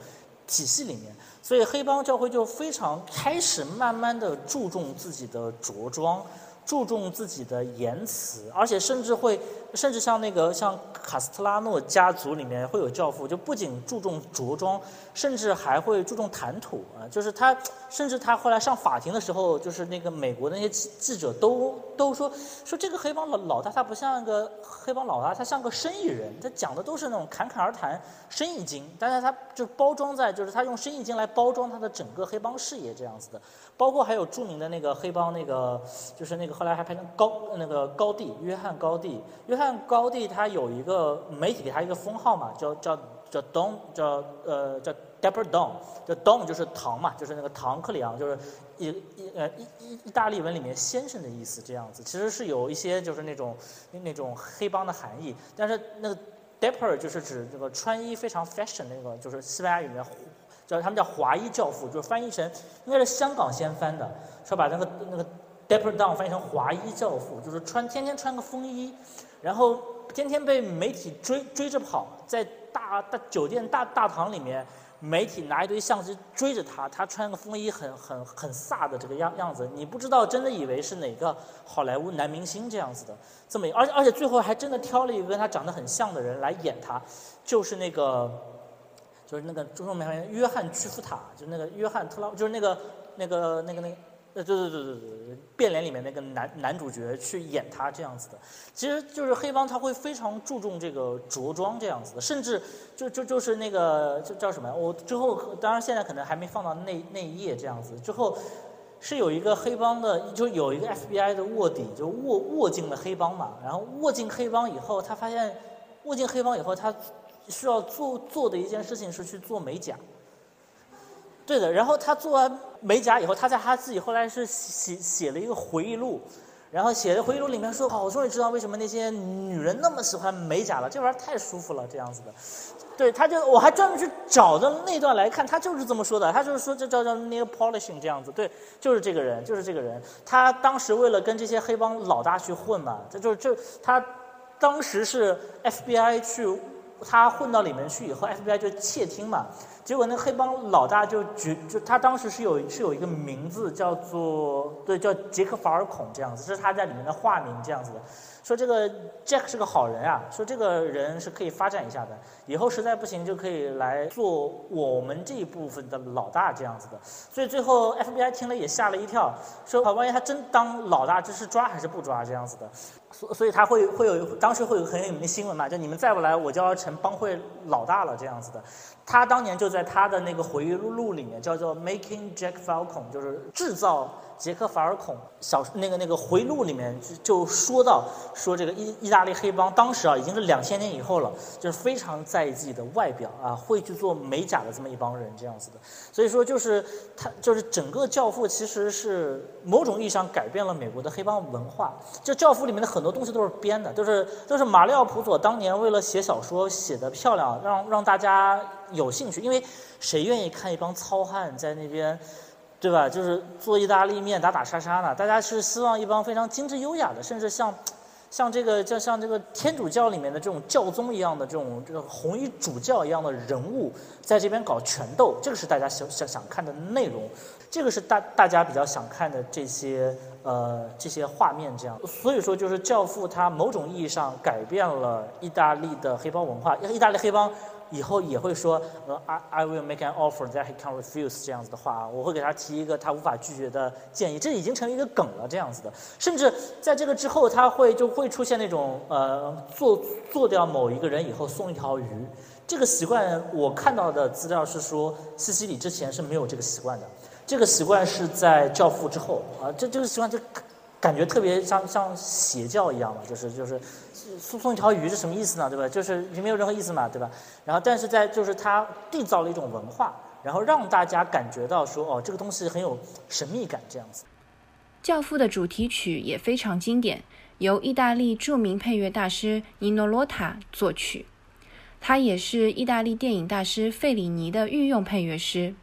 体系里面。所以黑帮教会就非常开始慢慢的注重自己的着装，注重自己的言辞，而且甚至会甚至像那个像卡斯特拉诺家族里面会有教父，就不仅注重着装，甚至还会注重谈吐啊。就是他，甚至他后来上法庭的时候，就是那个美国那些记记者都都说说这个黑帮老老大，他不像个黑帮老大，他像个生意人，他讲的都是那种侃侃而谈生意经，但是他就包装在就是他用生意经来包装他的整个黑帮事业这样子的。包括还有著名的那个黑帮那个，就是那个后来还拍成高那个高地约翰高地，约翰高地他有一个媒体给他一个封号嘛，叫叫叫 Don 叫呃叫 Depper Don，叫 Don 就是唐嘛，就是那个唐克里昂，就是一一呃意意意大利文里面先生的意思这样子，其实是有一些就是那种那种黑帮的含义，但是那个 Depper 就是指这个穿衣非常 fashion 那个，就是西班牙语里面。叫他们叫华裔教父，就是翻译成应该是香港先翻的，说把那个那个 Dapper Down 翻译成华裔教父，就是穿天天穿个风衣，然后天天被媒体追追着跑，在大大酒店大大堂里面，媒体拿一堆相机追着他，他穿个风衣很很很飒的这个样样子，你不知道真的以为是哪个好莱坞男明星这样子的，这么而且而且最后还真的挑了一个跟他长得很像的人来演他，就是那个。就是那个中文名约翰屈服塔，就是那个约翰特拉，就是那个那个那个那个，呃，对对对对对，变脸里面那个男男主角去演他这样子的，其实就是黑帮他会非常注重这个着装这样子的，甚至就就就是那个叫叫什么？我之后当然现在可能还没放到那那一页这样子，之后是有一个黑帮的，就有一个 FBI 的卧底，就卧卧进了黑帮嘛，然后卧进黑帮以后，他发现卧进黑帮以后他。需要做做的一件事情是去做美甲，对的。然后他做完美甲以后，他在他自己后来是写写了一个回忆录，然后写的回忆录里面说：“好，我终于知道为什么那些女人那么喜欢美甲了，这玩意儿太舒服了，这样子的。”对，他就我还专门去找的那段来看，他就是这么说的。他就是说这叫叫 nail polishing 这样子，对，就是这个人，就是这个人。他当时为了跟这些黑帮老大去混嘛，这就是就他当时是 FBI 去。他混到里面去以后，FBI 就窃听嘛，结果那黑帮老大就觉，就他当时是有是有一个名字叫做，对，叫杰克法尔孔这样子，这是他在里面的化名这样子的。说这个 Jack 是个好人啊，说这个人是可以发展一下的，以后实在不行就可以来做我们这一部分的老大这样子的。所以最后 FBI 听了也吓了一跳，说啊，万一他真当老大，这是抓还是不抓这样子的？所所以他会会有当时会有很有名的新闻嘛，就你们再不来，我就要成帮会老大了这样子的。他当年就在他的那个回忆录里面叫做 Making Jack Falcon，就是制造。杰克·法尔孔小那个那个回录里面就就说到说这个意意大利黑帮当时啊已经是两千年以后了，就是非常在意自己的外表啊，会去做美甲的这么一帮人这样子的。所以说就是他就是整个《教父》其实是某种意义上改变了美国的黑帮文化。就《教父》里面的很多东西都是编的，就是就是马里奥·普佐当年为了写小说写的漂亮，让让大家有兴趣。因为谁愿意看一帮糙汉在那边？对吧？就是做意大利面打打杀杀的，大家是希望一帮非常精致优雅的，甚至像，像这个叫像这个天主教里面的这种教宗一样的这种这个红衣主教一样的人物，在这边搞拳斗，这个是大家想想想看的内容，这个是大大家比较想看的这些呃这些画面这样。所以说，就是《教父》它某种意义上改变了意大利的黑帮文化，意大利黑帮。以后也会说，呃，I I will make an offer that he can refuse 这样子的话，我会给他提一个他无法拒绝的建议，这已经成为一个梗了这样子的。甚至在这个之后，他会就会出现那种呃，做做掉某一个人以后送一条鱼，这个习惯我看到的资料是说，西西里之前是没有这个习惯的，这个习惯是在教父之后啊，这这个习惯就。感觉特别像像邪教一样嘛，就是就是送送一条鱼是什么意思呢？对吧？就是没有任何意思嘛，对吧？然后但是在就是他缔造了一种文化，然后让大家感觉到说哦，这个东西很有神秘感这样子。教父的主题曲也非常经典，由意大利著名配乐大师尼诺罗塔作曲，他也是意大利电影大师费里尼的御用配乐师。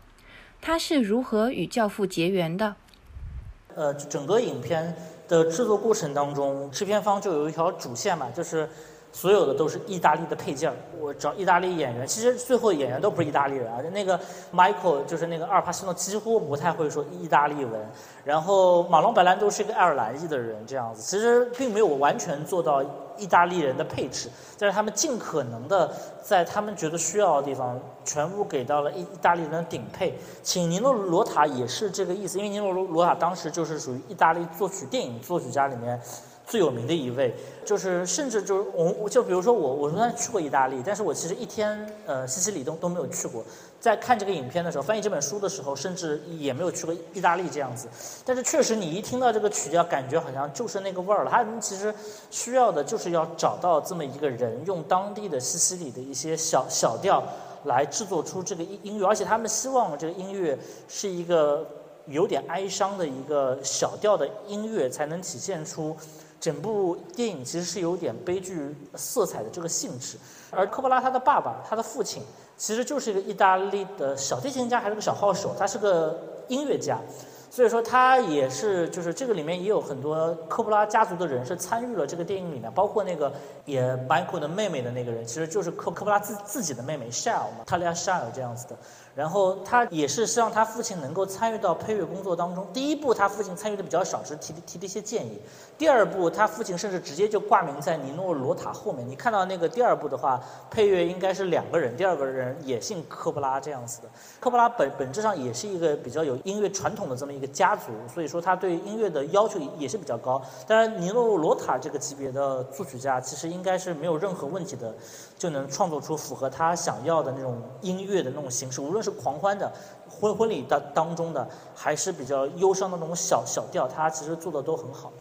他是如何与教父结缘的？呃，整个影片的制作过程当中，制片方就有一条主线嘛，就是所有的都是意大利的配件。我找意大利演员，其实最后演员都不是意大利人啊。那个 Michael 就是那个阿尔帕西诺，几乎不太会说意大利文。然后马龙白兰度是一个爱尔兰裔的人，这样子其实并没有完全做到意大利人的配置，但是他们尽可能的在他们觉得需要的地方，全部给到了意意大利人的顶配。请尼诺罗塔也是这个意思，因为尼诺罗罗塔当时就是属于意大利作曲电影作曲家里面。最有名的一位，就是甚至就是我，就比如说我，我虽然去过意大利，但是我其实一天呃西西里都都没有去过。在看这个影片的时候，翻译这本书的时候，甚至也没有去过意大利这样子。但是确实，你一听到这个曲调，感觉好像就是那个味儿了。他们其实需要的就是要找到这么一个人，用当地的西西里的一些小小调来制作出这个音音乐，而且他们希望这个音乐是一个有点哀伤的一个小调的音乐，才能体现出。整部电影其实是有点悲剧色彩的这个性质，而科波拉他的爸爸，他的父亲，其实就是一个意大利的小提琴家，还是个小号手，他是个音乐家，所以说他也是，就是这个里面也有很多科波拉家族的人是参与了这个电影里面，包括那个演 Michael 的妹妹的那个人，其实就是科科波拉自自己的妹妹 Shell 嘛，塔利亚 Shell 这样子的。然后他也是希望他父亲能够参与到配乐工作当中。第一部他父亲参与的比较少，只是提提的一些建议。第二部他父亲甚至直接就挂名在尼诺罗塔后面。你看到那个第二部的话，配乐应该是两个人，第二个人也姓科布拉这样子的。科布拉本本质上也是一个比较有音乐传统的这么一个家族，所以说他对音乐的要求也是比较高。当然，尼诺罗塔这个级别的作曲家其实应该是没有任何问题的。就能创作出符合他想要的那种音乐的那种形式，无论是狂欢的婚婚礼当当中的，还是比较忧伤的那种小小调，他其实做的都很好。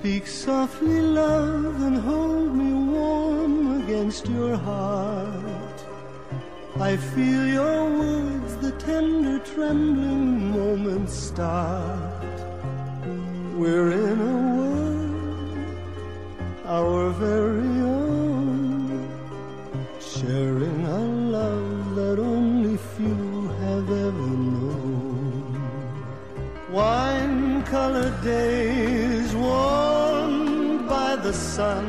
Speak softly, love, and hold me warm against your heart. I feel your words, the tender, trembling moments start. We're in a world, our very own, sharing a love that only few have ever known. Wine colored days sun,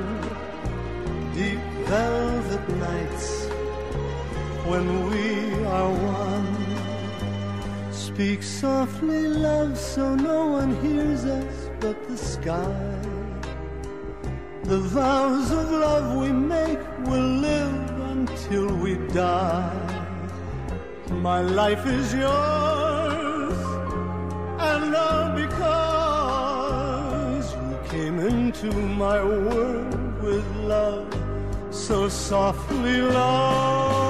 deep velvet nights when we are one. Speak softly, love, so no one hears us but the sky. The vows of love we make will live until we die. My life is yours, and all into my world with love so softly, love.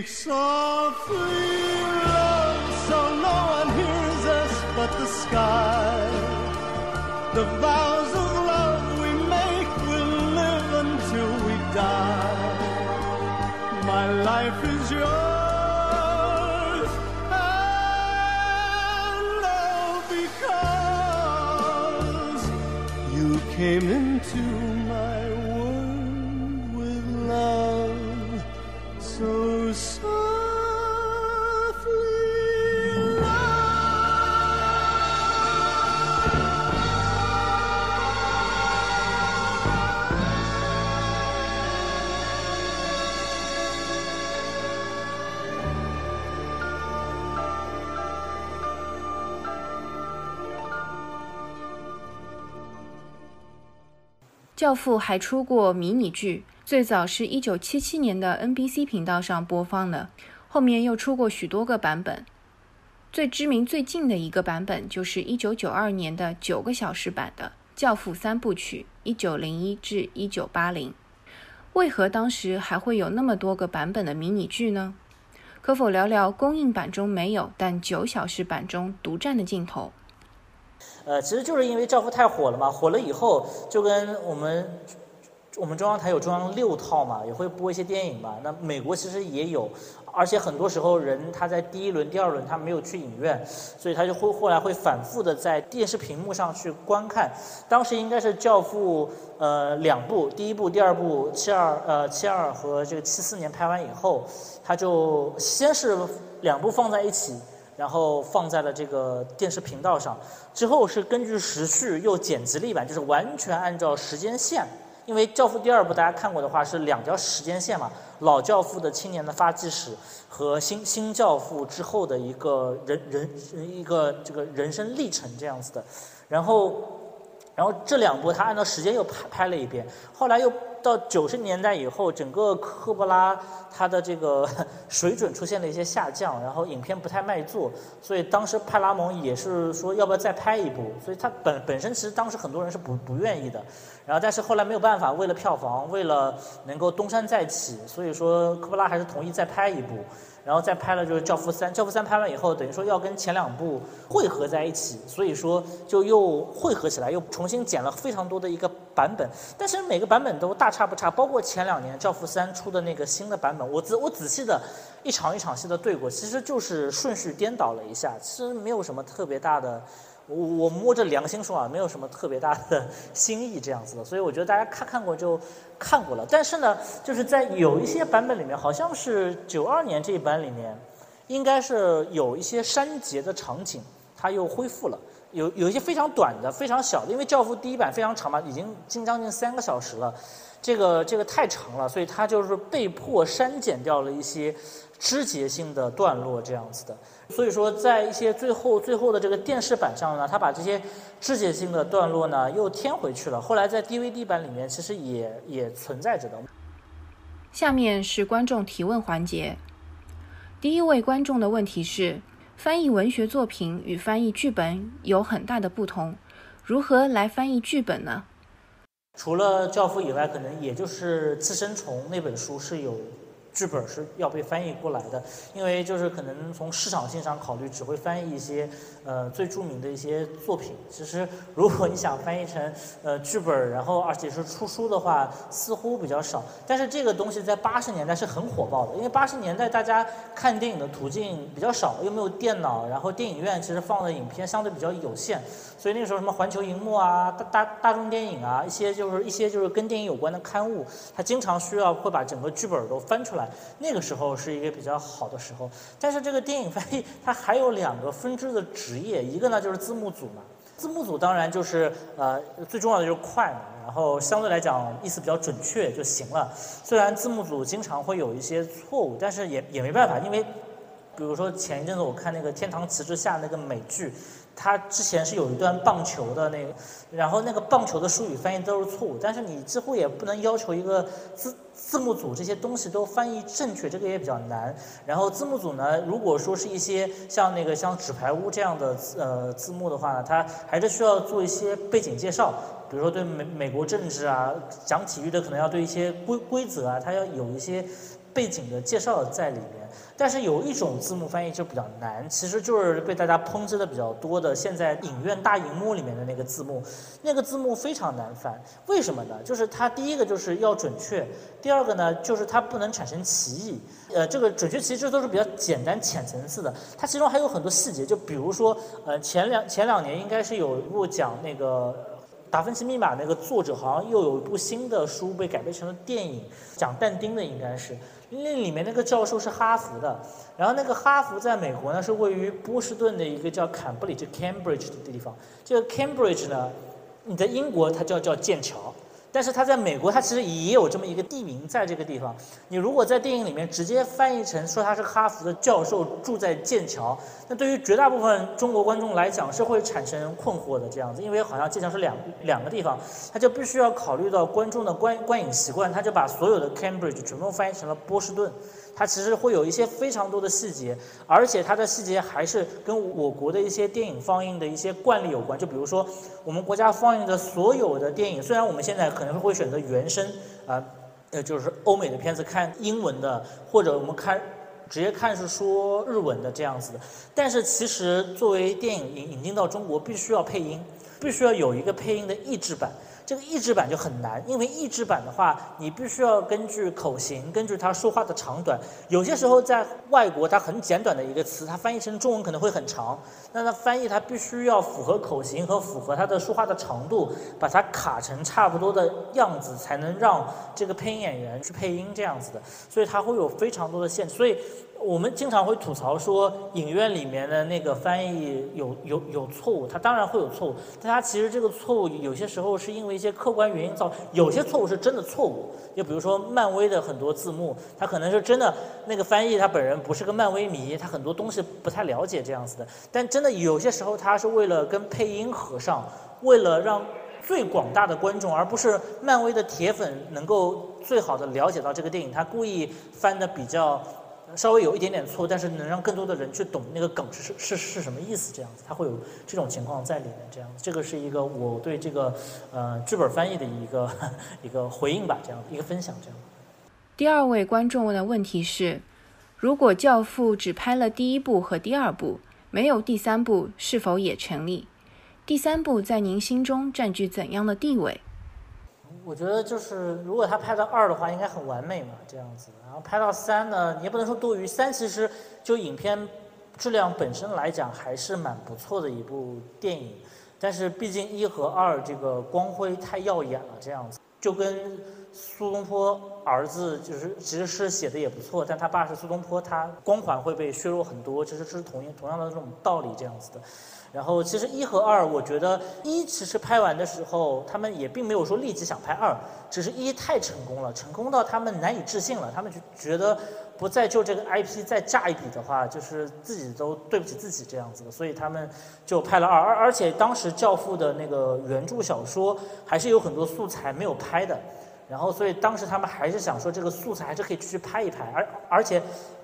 Speak softly, love, so no one hears us but the sky. The vows of love we make will live until we die. My life is yours, and all because you came into 教父还出过迷你剧《最早是一九七七年的 NBC 频道上播放的，后面又出过许多个版本。最知名、最近的一个版本就是一九九二年的九个小时版的《教父》三部曲（一九零一至一九八零）。为何当时还会有那么多个版本的迷你剧呢？可否聊聊公映版中没有，但九小时版中独占的镜头？呃，其实就是因为《教父》太火了嘛，火了以后就跟我们。我们中央台有中央六套嘛，也会播一些电影嘛。那美国其实也有，而且很多时候人他在第一轮、第二轮他没有去影院，所以他就会后来会反复的在电视屏幕上去观看。当时应该是《教父》呃两部，第一部、第二部七二呃七二和这个七四年拍完以后，他就先是两部放在一起，然后放在了这个电视频道上，之后是根据时序又剪辑了一版，就是完全按照时间线。因为《教父》第二部大家看过的话是两条时间线嘛，老教父的青年的发迹史和新新教父之后的一个人人一个这个人生历程这样子的，然后，然后这两部他按照时间又拍拍了一遍，后来又。到九十年代以后，整个科波拉它的这个 [LAUGHS] 水准出现了一些下降，然后影片不太卖座，所以当时派拉蒙也是说要不要再拍一部，所以他本本身其实当时很多人是不不愿意的，然后但是后来没有办法，为了票房，为了能够东山再起，所以说科波拉还是同意再拍一部。然后再拍了就是《教父三》，《教父三》拍完以后，等于说要跟前两部汇合在一起，所以说就又汇合起来，又重新剪了非常多的一个版本。但是每个版本都大差不差，包括前两年《教父三》出的那个新的版本，我仔我仔细的一场一场戏的对过，其实就是顺序颠倒了一下，其实没有什么特别大的。我我摸着良心说啊，没有什么特别大的 [LAUGHS] 新意这样子的，所以我觉得大家看看过就看过了。但是呢，就是在有一些版本里面，好像是九二年这一版里面，应该是有一些删节的场景，它又恢复了。有有一些非常短的、非常小的，因为《教父》第一版非常长嘛，已经近将近三个小时了，这个这个太长了，所以它就是被迫删减掉了一些枝节性的段落这样子的。所以说，在一些最后最后的这个电视版上呢，他把这些肢节性的段落呢又添回去了。后来在 DVD 版里面，其实也也存在着的。下面是观众提问环节。第一位观众的问题是：翻译文学作品与翻译剧本有很大的不同，如何来翻译剧本呢？除了《教父》以外，可能也就是《寄生虫》那本书是有。剧本是要被翻译过来的，因为就是可能从市场性上考虑，只会翻译一些呃最著名的一些作品。其实如果你想翻译成呃剧本，然后而且是出书的话，似乎比较少。但是这个东西在八十年代是很火爆的，因为八十年代大家看电影的途径比较少，又没有电脑，然后电影院其实放的影片相对比较有限，所以那个时候什么环球银幕啊、大大大众电影啊，一些就是一些就是跟电影有关的刊物，它经常需要会把整个剧本都翻出来。那个时候是一个比较好的时候，但是这个电影翻译它还有两个分支的职业，一个呢就是字幕组嘛，字幕组当然就是呃最重要的就是快嘛，然后相对来讲意思比较准确就行了。虽然字幕组经常会有一些错误，但是也也没办法，因为比如说前一阵子我看那个《天堂旗帜下》那个美剧。他之前是有一段棒球的那个，然后那个棒球的术语翻译都是错误，但是你几乎也不能要求一个字字幕组这些东西都翻译正确，这个也比较难。然后字幕组呢，如果说是一些像那个像纸牌屋这样的呃字幕的话呢，它还是需要做一些背景介绍，比如说对美美国政治啊，讲体育的可能要对一些规规则啊，它要有一些背景的介绍在里面。但是有一种字幕翻译就比较难，其实就是被大家抨击的比较多的，现在影院大荧幕里面的那个字幕，那个字幕非常难翻。为什么呢？就是它第一个就是要准确，第二个呢就是它不能产生歧义。呃，这个准确其实都是比较简单浅层次的，它其中还有很多细节，就比如说，呃，前两前两年应该是有一部讲那个达芬奇密码那个作者好像又有一部新的书被改编成了电影，讲但丁的应该是。那里面那个教授是哈佛的，然后那个哈佛在美国呢是位于波士顿的一个叫坎布里就 Cambridge 的地方。这个 Cambridge 呢，你在英国它叫叫剑桥，但是它在美国，它其实也有这么一个地名在这个地方。你如果在电影里面直接翻译成说他是哈佛的教授住在剑桥，那对于绝大部分中国观众来讲是会产生困惑的这样子，因为好像剑桥是两两个地方，他就必须要考虑到观众的观观影习惯，他就把所有的 Cambridge 全部翻译成了波士顿。它其实会有一些非常多的细节，而且它的细节还是跟我国的一些电影放映的一些惯例有关。就比如说，我们国家放映的所有的电影，虽然我们现在可能会选择原声啊，呃，就是欧美的片子看英文的，或者我们看直接看是说日文的这样子的，但是其实作为电影引引进到中国，必须要配音，必须要有一个配音的译制版。这个译制版就很难，因为译制版的话，你必须要根据口型，根据他说话的长短，有些时候在外国，它很简短的一个词，它翻译成中文可能会很长，那它翻译它必须要符合口型和符合它的说话的长度，把它卡成差不多的样子，才能让这个配音演员去配音这样子的，所以它会有非常多的限制，所以。我们经常会吐槽说，影院里面的那个翻译有有有错误，它当然会有错误，但它其实这个错误有些时候是因为一些客观原因造，有些错误是真的错误。就比如说漫威的很多字幕，它可能是真的那个翻译他本人不是个漫威迷，他很多东西不太了解这样子的。但真的有些时候他是为了跟配音合上，为了让最广大的观众，而不是漫威的铁粉能够最好的了解到这个电影，他故意翻的比较。稍微有一点点错，但是能让更多的人去懂那个梗是是是什么意思，这样子，它会有这种情况在里面，这样子，这个是一个我对这个呃剧本翻译的一个 [LAUGHS] 一个回应吧，这样一个分享，这样。第二位观众问的问题是：如果《教父》只拍了第一部和第二部，没有第三部，是否也成立？第三部在您心中占据怎样的地位？我觉得就是，如果他拍到二的话，应该很完美嘛，这样子。然后拍到三呢，你也不能说多余。三其实就影片质量本身来讲，还是蛮不错的一部电影。但是毕竟一和二这个光辉太耀眼了，这样子就跟苏东坡儿子就是其实是写的也不错，但他爸是苏东坡，他光环会被削弱很多，其实是同同样的这种道理这样子的。然后其实一和二，我觉得一其实拍完的时候，他们也并没有说立即想拍二，只是一太成功了，成功到他们难以置信了，他们就觉得不再就这个 IP 再炸一笔的话，就是自己都对不起自己这样子的，所以他们就拍了二，而而且当时《教父》的那个原著小说还是有很多素材没有拍的，然后所以当时他们还是想说这个素材还是可以继续拍一拍，而而且。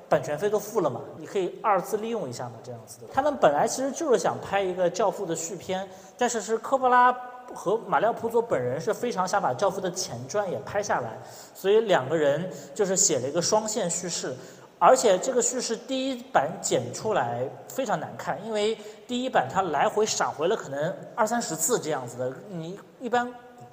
版权费都付了嘛，你可以二次利用一下嘛，这样子的。他们本来其实就是想拍一个《教父》的续篇，但是是科波拉和马里奥·普佐本人是非常想把《教父》的前传也拍下来，所以两个人就是写了一个双线叙事，而且这个叙事第一版剪出来非常难看，因为第一版它来回闪回了可能二三十次这样子的，你一般。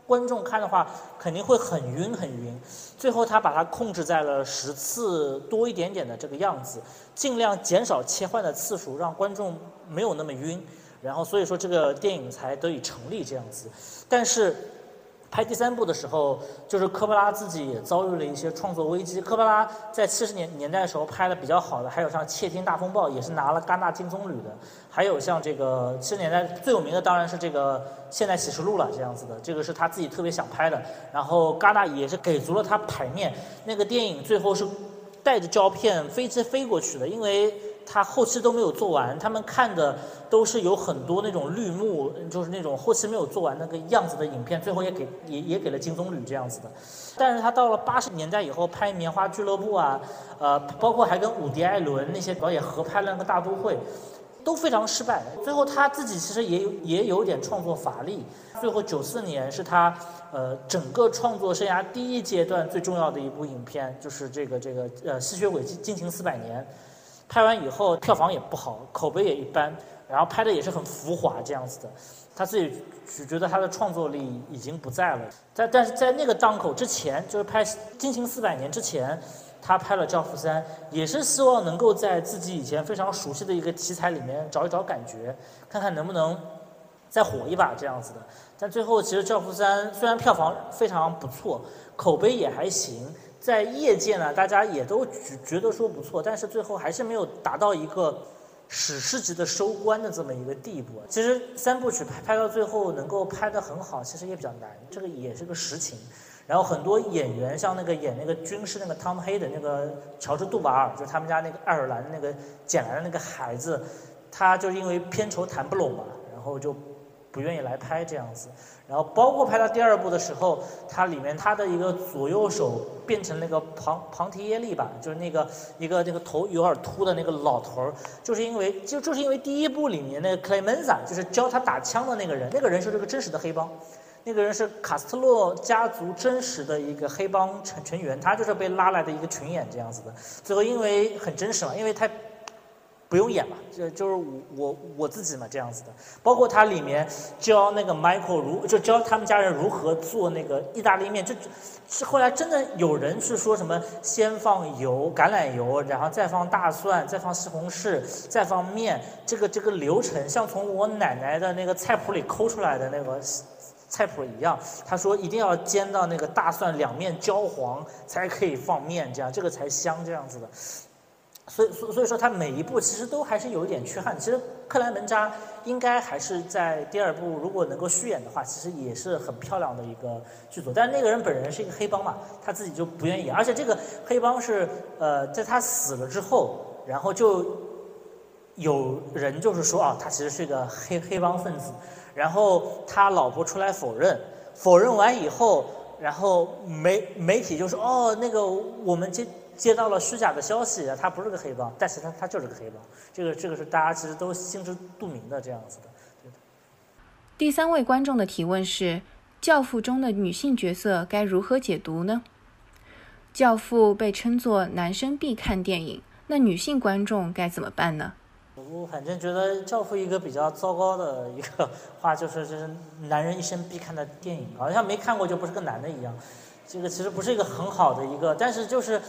观众看的话肯定会很晕很晕，最后他把它控制在了十次多一点点的这个样子，尽量减少切换的次数，让观众没有那么晕，然后所以说这个电影才得以成立这样子，但是。拍第三部的时候，就是科波拉自己也遭遇了一些创作危机。科波拉在七十年年代的时候拍的比较好的，还有像《窃听大风暴》，也是拿了戛纳金棕榈的。还有像这个七十年代最有名的，当然是这个《现代启示录》了，这样子的。这个是他自己特别想拍的，然后戛纳也是给足了他排面。那个电影最后是带着胶片飞机飞过去的，因为。他后期都没有做完，他们看的都是有很多那种绿幕，就是那种后期没有做完那个样子的影片，最后也给也也给了金棕榈这样子的。但是他到了八十年代以后拍《棉花俱乐部》啊，呃，包括还跟伍迪·艾伦那些导演合拍了那个《大都会》，都非常失败。最后他自己其实也有也有点创作乏力。最后九四年是他呃整个创作生涯第一阶段最重要的一部影片，就是这个这个呃《吸血鬼进进行四百年》。拍完以后票房也不好，口碑也一般，然后拍的也是很浮华这样子的，他自己只觉得他的创作力已经不在了。在但是在那个档口之前，就是拍《惊情四百年》之前，他拍了《教父三》，也是希望能够在自己以前非常熟悉的一个题材里面找一找感觉，看看能不能再火一把这样子的。但最后其实《教父三》虽然票房非常不错，口碑也还行。在业界呢，大家也都觉觉得说不错，但是最后还是没有达到一个史诗级的收官的这么一个地步。其实三部曲拍拍到最后能够拍得很好，其实也比较难，这个也是个实情。然后很多演员，像那个演那个军师那个汤姆黑的那个乔治杜瓦尔，就是他们家那个爱尔兰那个捡来的那个孩子，他就是因为片酬谈不拢嘛，然后就不愿意来拍这样子。然后包括拍到第二部的时候，它里面他的一个左右手变成那个庞庞提耶利吧，就是那个一个那个头有点秃的那个老头儿，就是因为就就是因为第一部里面那个克莱门萨，就是教他打枪的那个人，那个人是这个真实的黑帮。那个人是卡斯特洛家族真实的一个黑帮成成员，他就是被拉来的一个群演这样子的。最后因为很真实嘛，因为他不用演嘛，就就是我我我自己嘛这样子的。包括它里面教那个 Michael 如就教他们家人如何做那个意大利面，就是后来真的有人是说什么先放油橄榄油，然后再放大蒜，再放西红柿，再放面，这个这个流程像从我奶奶的那个菜谱里抠出来的那个。菜谱一样，他说一定要煎到那个大蒜两面焦黄才可以放面，这样这个才香，这样子的。所以，所所以说他每一步其实都还是有一点缺憾。其实克莱门扎应该还是在第二部如果能够续演的话，其实也是很漂亮的一个剧组。但那个人本人是一个黑帮嘛，他自己就不愿意。而且这个黑帮是呃，在他死了之后，然后就有人就是说啊，他其实是一个黑黑帮分子。然后他老婆出来否认，否认完以后，然后媒媒体就说：“哦，那个我们接接到了虚假的消息，他不是个黑帮，但是他他就是个黑帮。”这个这个是大家其实都心知肚明的这样子的。对的第三位观众的提问是：《教父》中的女性角色该如何解读呢？《教父》被称作男生必看电影，那女性观众该怎么办呢？我反正觉得《教父》一个比较糟糕的一个话，就是就是男人一生必看的电影，好像没看过就不是个男的一样。这个其实不是一个很好的一个，但是就是，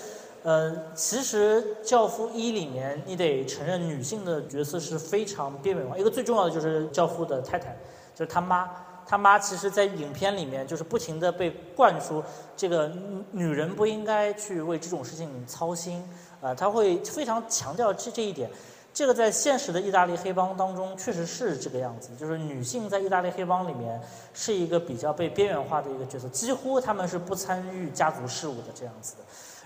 呃，其实《教父一》里面你得承认女性的角色是非常边缘化。一个最重要的就是教父的太太，就是他妈。他妈其实，在影片里面就是不停的被灌输，这个女人不应该去为这种事情操心。啊，他会非常强调这这一点。这个在现实的意大利黑帮当中确实是这个样子，就是女性在意大利黑帮里面是一个比较被边缘化的一个角色，几乎他们是不参与家族事务的这样子的。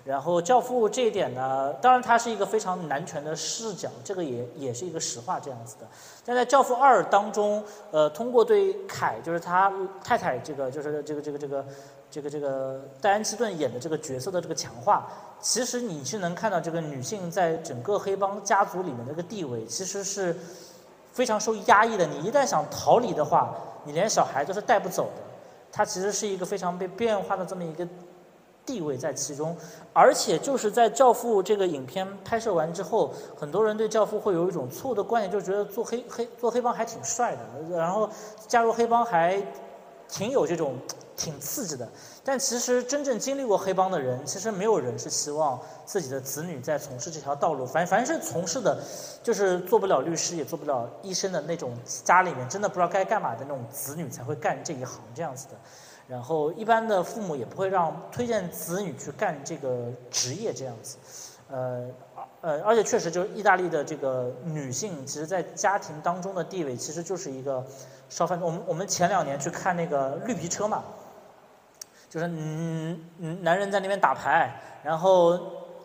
然后教父这一点呢，当然它是一个非常男权的视角，这个也也是一个实话这样子的。但在教父二当中，呃，通过对凯，就是他太太这个，就是这个这个这个。这个这个戴安·基顿演的这个角色的这个强化，其实你是能看到这个女性在整个黑帮家族里面这个地位，其实是非常受压抑的。你一旦想逃离的话，你连小孩都是带不走的。它其实是一个非常被变化的这么一个地位在其中。而且就是在《教父》这个影片拍摄完之后，很多人对《教父》会有一种错误的观念，就觉得做黑黑做黑帮还挺帅的，然后加入黑帮还挺有这种。挺刺激的，但其实真正经历过黑帮的人，其实没有人是希望自己的子女在从事这条道路。反凡是从事的，就是做不了律师也做不了医生的那种家里面真的不知道该干嘛的那种子女才会干这一行这样子的。然后一般的父母也不会让推荐子女去干这个职业这样子。呃，呃，而且确实就是意大利的这个女性，其实在家庭当中的地位其实就是一个烧饭。我们我们前两年去看那个绿皮车嘛。就是嗯嗯，男人在那边打牌，然后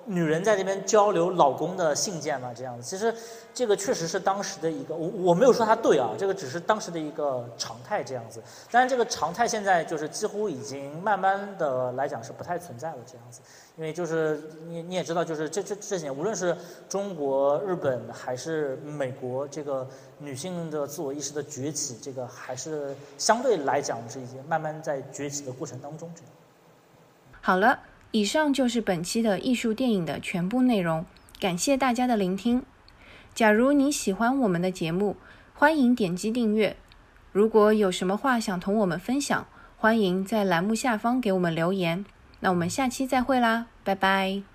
女人在那边交流老公的信件嘛，这样子。其实这个确实是当时的一个，我我没有说他对啊，这个只是当时的一个常态这样子。但是这个常态现在就是几乎已经慢慢的来讲是不太存在了这样子。因为就是你你也知道，就是这这这些年，无论是中国、日本还是美国，这个女性的自我意识的崛起，这个还是相对来讲是已经慢慢在崛起的过程当中。这样。好了，以上就是本期的艺术电影的全部内容，感谢大家的聆听。假如你喜欢我们的节目，欢迎点击订阅。如果有什么话想同我们分享，欢迎在栏目下方给我们留言。那我们下期再会啦，拜拜。